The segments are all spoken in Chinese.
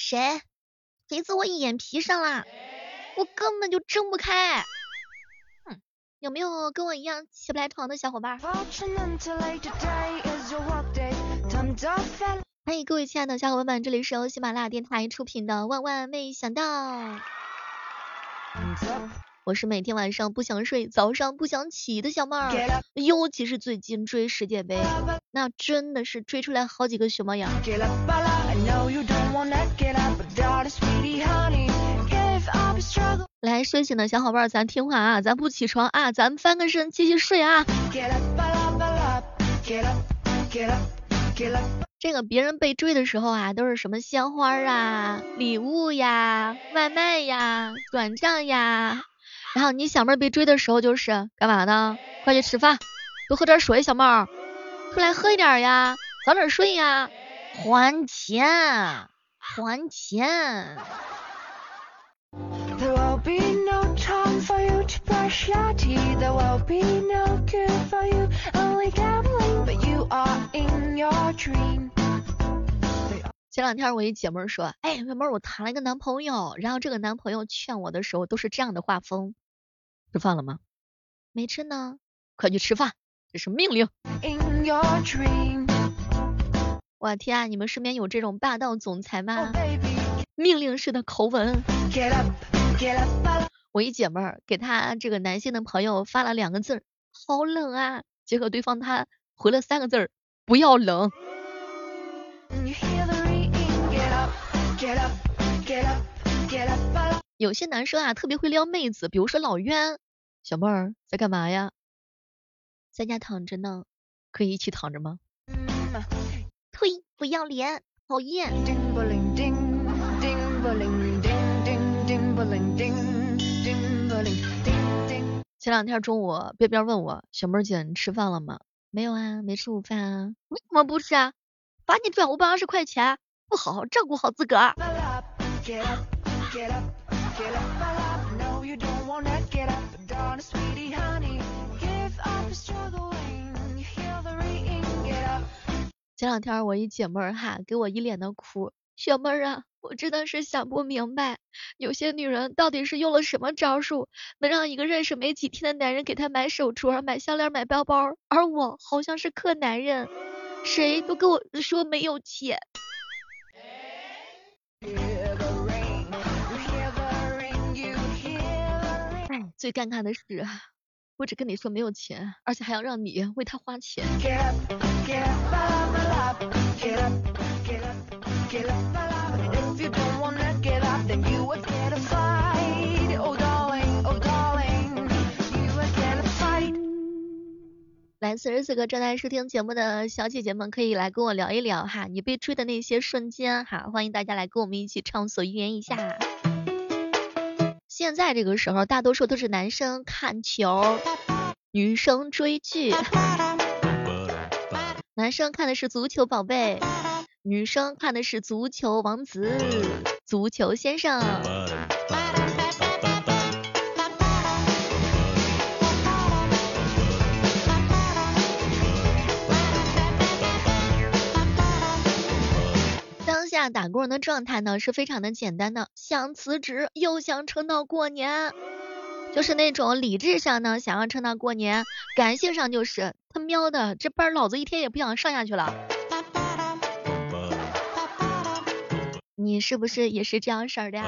谁？谁坐我眼皮上啦？我根本就睁不开。哼，有没有跟我一样起不来床的小伙伴？欢迎各位亲爱的小伙伴们，这里是由喜马拉雅电台出品的《万万没想到》。我是每天晚上不想睡，早上不想起的小妹儿，尤其是最近追世界杯，那真的是追出来好几个熊猫眼。来睡醒的小伙伴，咱听话啊，咱不起床啊，咱翻个身继续睡啊。这个别人被追的时候啊，都是什么鲜花啊、礼物呀、外卖呀、转账呀。然后你小妹被追的时候就是干嘛呢？快去吃饭，多喝点水，小妹儿，出来喝一点呀，早点睡呀，还钱，还钱。前两天我一姐妹说，哎，妹妹，我谈了一个男朋友，然后这个男朋友劝我的时候都是这样的画风。吃饭了吗？没吃呢，快去吃饭，这是命令。我天啊，你们身边有这种霸道总裁吗？命令式的口吻。我一姐妹儿给她这个男性的朋友发了两个字儿，好冷啊，结果对方他回了三个字儿，不要冷。有些男生啊，特别会撩妹子，比如说老冤，小妹儿在干嘛呀？在家躺着呢，可以一起躺着吗？呸，不要脸，讨厌。前两天中午，边边问我，小妹儿姐，你吃饭了吗？没有啊，没吃午饭啊。为什么不吃啊？罚你转五百二十块钱，不好好照顾好自个儿。前两天我一姐妹儿哈给我一脸的哭，小妹儿啊，我真的是想不明白，有些女人到底是用了什么招数，能让一个认识没几天的男人给她买手镯、买项链、买包包，而我好像是克男人，谁都跟我说没有钱。最尴尬的是，不止跟你说没有钱，而且还要让你为他花钱。来，此时此刻正在收听节目的小姐姐们，可以来跟我聊一聊哈，你被追的那些瞬间哈，欢迎大家来跟我们一起畅所欲言一下。现在这个时候，大多数都是男生看球，女生追剧。男生看的是足球宝贝，女生看的是足球王子、足球先生。打工人的状态呢是非常的简单的，想辞职又想撑到过年，就是那种理智上呢想要撑到过年，感性上就是他喵的这班老子一天也不想上下去了。你是不是也是这样式儿的呀？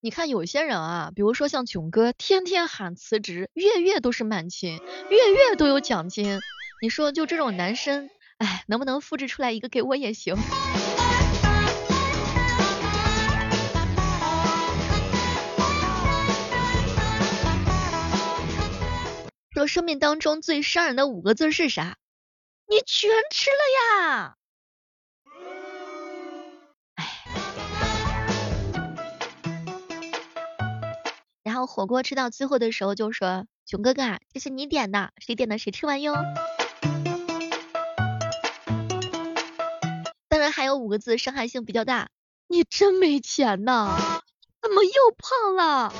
你看有些人啊，比如说像囧哥，天天喊辞职，月月都是满勤，月月都有奖金，你说就这种男生。能不能复制出来一个给我也行？说生命当中最伤人的五个字是啥？你全吃了呀！然后火锅吃到最后的时候就说：“熊哥哥，这是你点的，谁点的谁吃完哟。”还有五个字伤害性比较大，你真没钱呐，怎么又胖了？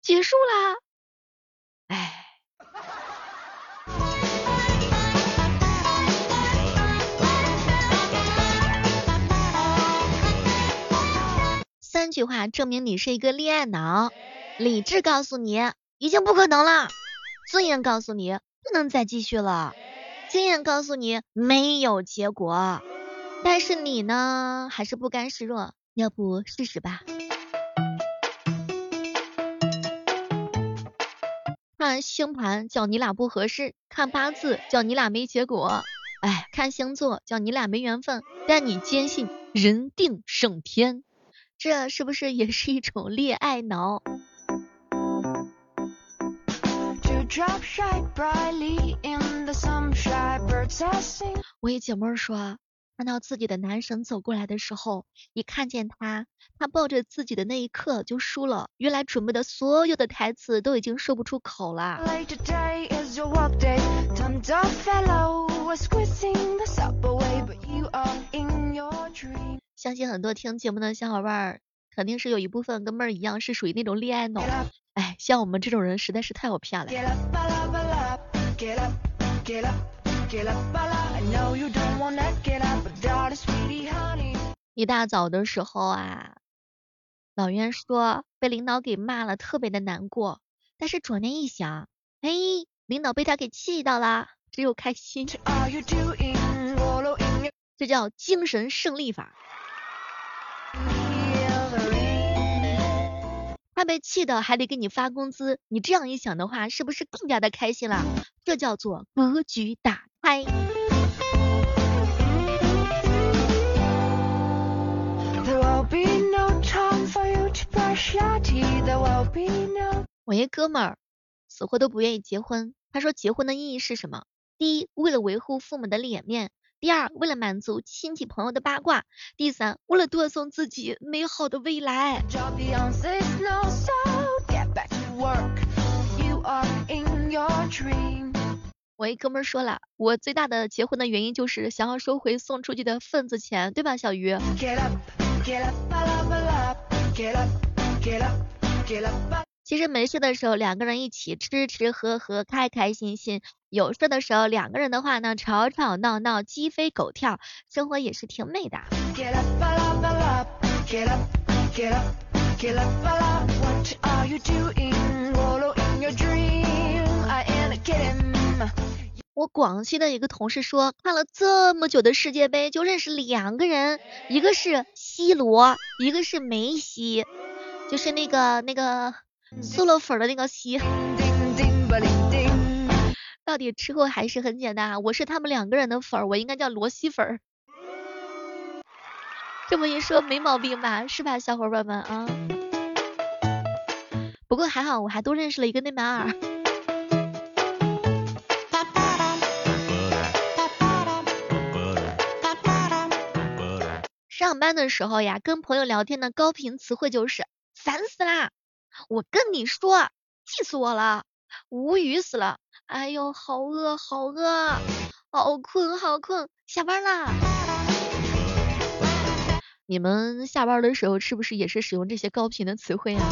结束啦，哎。三句话证明你是一个恋爱脑，理智告诉你已经不可能了，尊严告诉你不能再继续了。经验告诉你没有结果。但是你呢，还是不甘示弱，要不试试吧？看星盘叫你俩不合适，看八字叫你俩没结果，哎，看星座叫你俩没缘分。但你坚信人定胜天，这是不是也是一种恋爱脑？我一姐妹说。看到自己的男神走过来的时候，一看见他，他抱着自己的那一刻就输了。原来准备的所有的台词都已经说不出口了。相信很多听节目的小伙伴，肯定是有一部分跟妹儿一样，是属于那种恋爱脑。哎，像我们这种人实在是太好骗了。一大早的时候啊，老袁说被领导给骂了，特别的难过。但是转念一想，哎，领导被他给气到了，只有开心。这叫精神胜利法。被气的还得给你发工资，你这样一想的话，是不是更加的开心了？这叫做格局打开。我一哥们儿死活都不愿意结婚，他说结婚的意义是什么？第一，为了维护父母的脸面；第二，为了满足亲戚朋友的八卦；第三，为了断送自己美好的未来。我一哥们儿说了，我最大的结婚的原因就是想要收回送出去的份子钱，对吧，小鱼？其实没事的时候，两个人一起吃吃喝喝，开开心心；有事的时候，两个人的话呢，吵吵闹闹，鸡飞狗跳，生活也是挺美的。我广西的一个同事说，看了这么久的世界杯，就认识两个人，一个是 C 罗，一个是梅西，就是那个那个素了粉的那个西。到底吃货还是很简单啊，我是他们两个人的粉，我应该叫罗西粉。这么一说没毛病吧，是吧，小伙伴们啊？不过还好，我还多认识了一个内马尔。上班的时候呀，跟朋友聊天的高频词汇就是烦死啦！我跟你说，气死我了，无语死了！哎呦，好饿，好饿，好困，好困，下班啦！你们下班的时候是不是也是使用这些高频的词汇啊？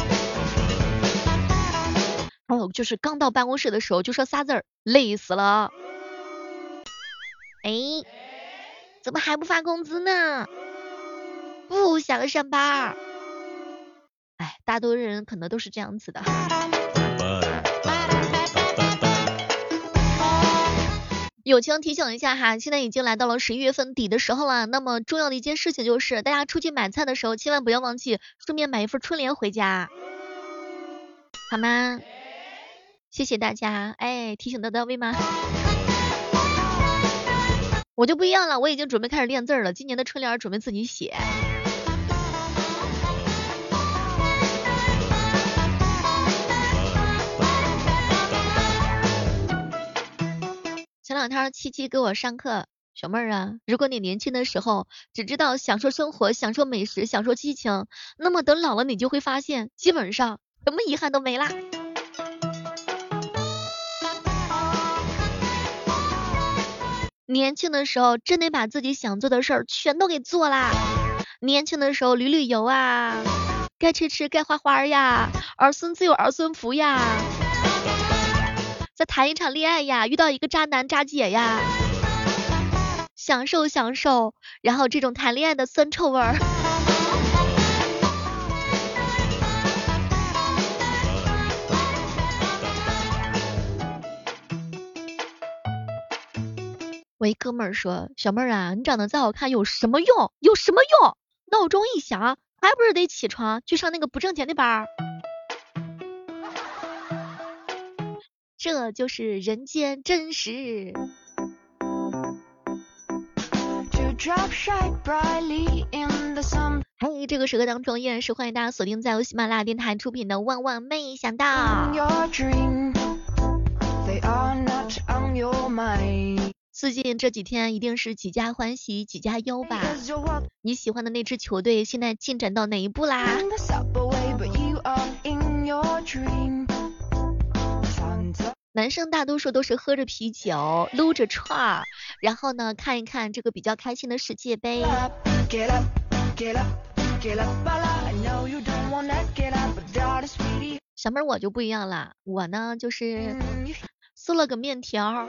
还有就是刚到办公室的时候就说仨字儿，累死了！哎，怎么还不发工资呢？不想上班，大多数人可能都是这样子的。友情提醒一下哈，现在已经来到了十一月份底的时候了。那么重要的一件事情就是，大家出去买菜的时候，千万不要忘记顺便买一份春联回家，好吗？谢谢大家，哎，提醒的到位吗？我就不一样了，我已经准备开始练字了，今年的春联准备自己写。前两天七七给我上课，小妹儿啊，如果你年轻的时候只知道享受生活、享受美食、享受激情，那么等老了你就会发现，基本上什么遗憾都没啦。年轻的时候真得把自己想做的事儿全都给做啦。年轻的时候旅旅游啊，该吃吃，该花花呀，儿孙自有儿孙福呀。再谈一场恋爱呀遇到一个渣男渣姐呀。享受享受然后这种谈恋爱的酸臭味儿。我一哥们儿说小妹儿啊你长得再好看有什么用？有什么用？闹钟一响还不是得起床去上那个不挣钱的班儿？这就是人间真实。嘿，这个时刻当中依然是欢迎大家锁定在由喜马拉雅电台出品的《万万没想到》。最近这几天一定是几家欢喜几家忧吧？你喜欢的那支球队现在进展到哪一步啦？男生大多数都是喝着啤酒，撸着串儿，然后呢看一看这个比较开心的世界杯。小妹儿我就不一样了，我呢就是嗦了个面条，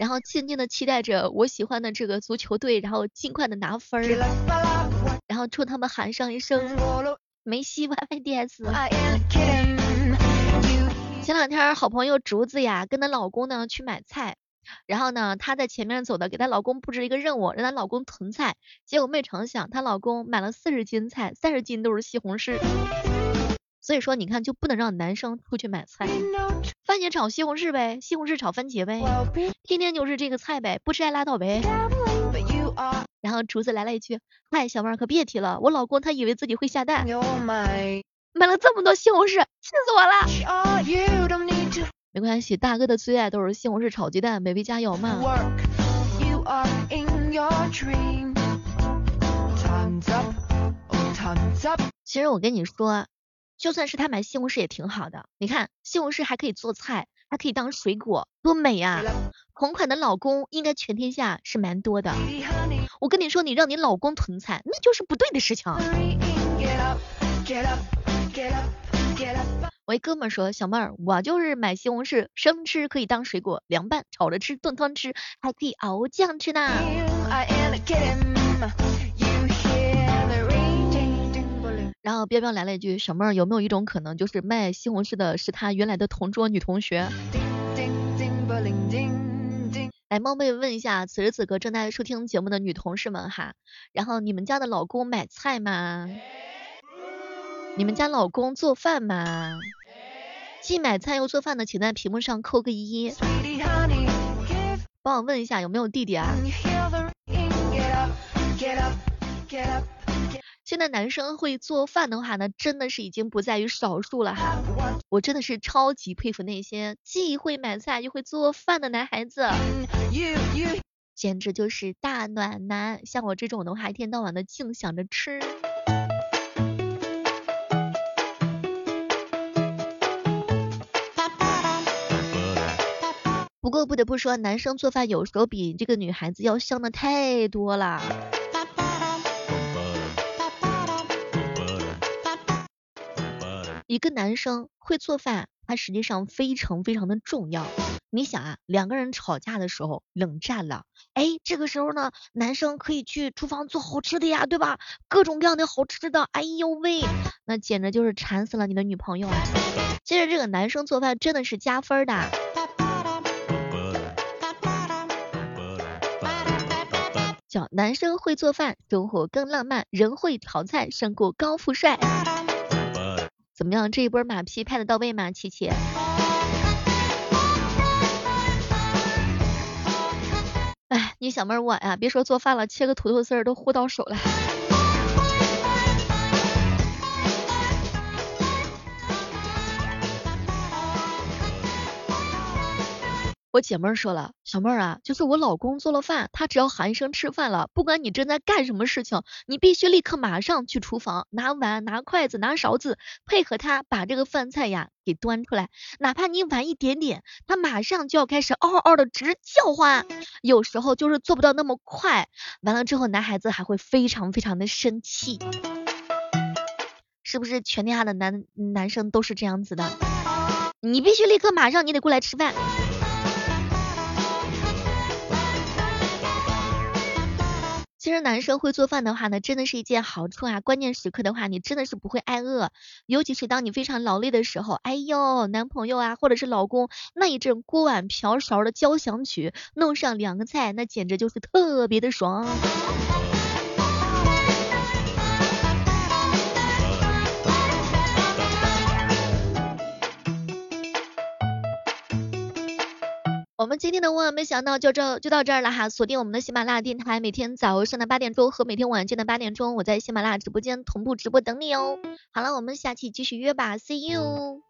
然后静静的期待着我喜欢的这个足球队，然后尽快的拿分儿，然后冲他们喊上一声梅西 YYDS。前两天好朋友竹子呀，跟她老公呢去买菜，然后呢她在前面走的，给她老公布置一个任务，让她老公囤菜，结果没成想她老公买了四十斤菜，三十斤都是西红柿。所以说你看就不能让男生出去买菜，番茄炒西红柿呗，西红柿炒番茄呗，天天就是这个菜呗，不吃还拉倒呗。然后竹子来了一句，嗨小妹儿可别提了，我老公他以为自己会下蛋。买了这么多西红柿，气死我了！没关系，大哥的最爱都是西红柿炒鸡蛋，baby 加油嘛！其实我跟你说，就算是他买西红柿也挺好的。你看，西红柿还可以做菜，还可以当水果，多美呀！同款的老公应该全天下是蛮多的。我跟你说，你让你老公囤菜，那就是不对的事情。我一哥们说，小妹儿，我就是买西红柿，生吃可以当水果，凉拌、炒着吃，炖汤吃，还可以熬酱吃呢。然后彪彪来了一句，小妹儿有没有一种可能，就是卖西红柿的是他原来的同桌女同学？来冒昧问一下，此时此刻正在收听节目的女同事们哈，然后你们家的老公买菜吗？你们家老公做饭吗？既买菜又做饭的，请在屏幕上扣个一。帮我问一下有没有弟弟啊？现在男生会做饭的话呢，真的是已经不在于少数了哈。我真的是超级佩服那些既会买菜又会做饭的男孩子，简直就是大暖男。像我这种的话，一天到晚的净想着吃。不过不得不说，男生做饭有时候比这个女孩子要香的太多了。一个男生会做饭，他实际上非常非常的重要。你想啊，两个人吵架的时候冷战了，哎，这个时候呢，男生可以去厨房做好吃的呀，对吧？各种各样的好吃的，哎呦喂，那简直就是馋死了你的女朋友啊！其实这个男生做饭真的是加分的。叫男生会做饭，生活更浪漫；人会炒菜，胜过高富帅。怎么样，这一波马屁拍的到位吗？琪琪？哎，你小妹我呀，别说做饭了，切个土豆丝儿都糊到手了。我姐妹儿说了，小妹儿啊，就是我老公做了饭，他只要喊一声吃饭了，不管你正在干什么事情，你必须立刻马上去厨房拿碗、拿筷子、拿勺子，配合他把这个饭菜呀给端出来。哪怕你晚一点点，他马上就要开始嗷嗷的直叫唤。有时候就是做不到那么快，完了之后男孩子还会非常非常的生气。是不是全天下的男男生都是这样子的？你必须立刻马上，你得过来吃饭。其实男生会做饭的话呢，真的是一件好处啊。关键时刻的话，你真的是不会挨饿，尤其是当你非常劳累的时候，哎呦，男朋友啊，或者是老公那一阵锅碗瓢勺的交响曲，弄上两个菜，那简直就是特别的爽。我们今天的万万没想到就这就到这儿了哈，锁定我们的喜马拉雅电台，每天早上的八点钟和每天晚间的八点钟，我在喜马拉雅直播间同步直播等你哦。好了，我们下期继续约吧，See you。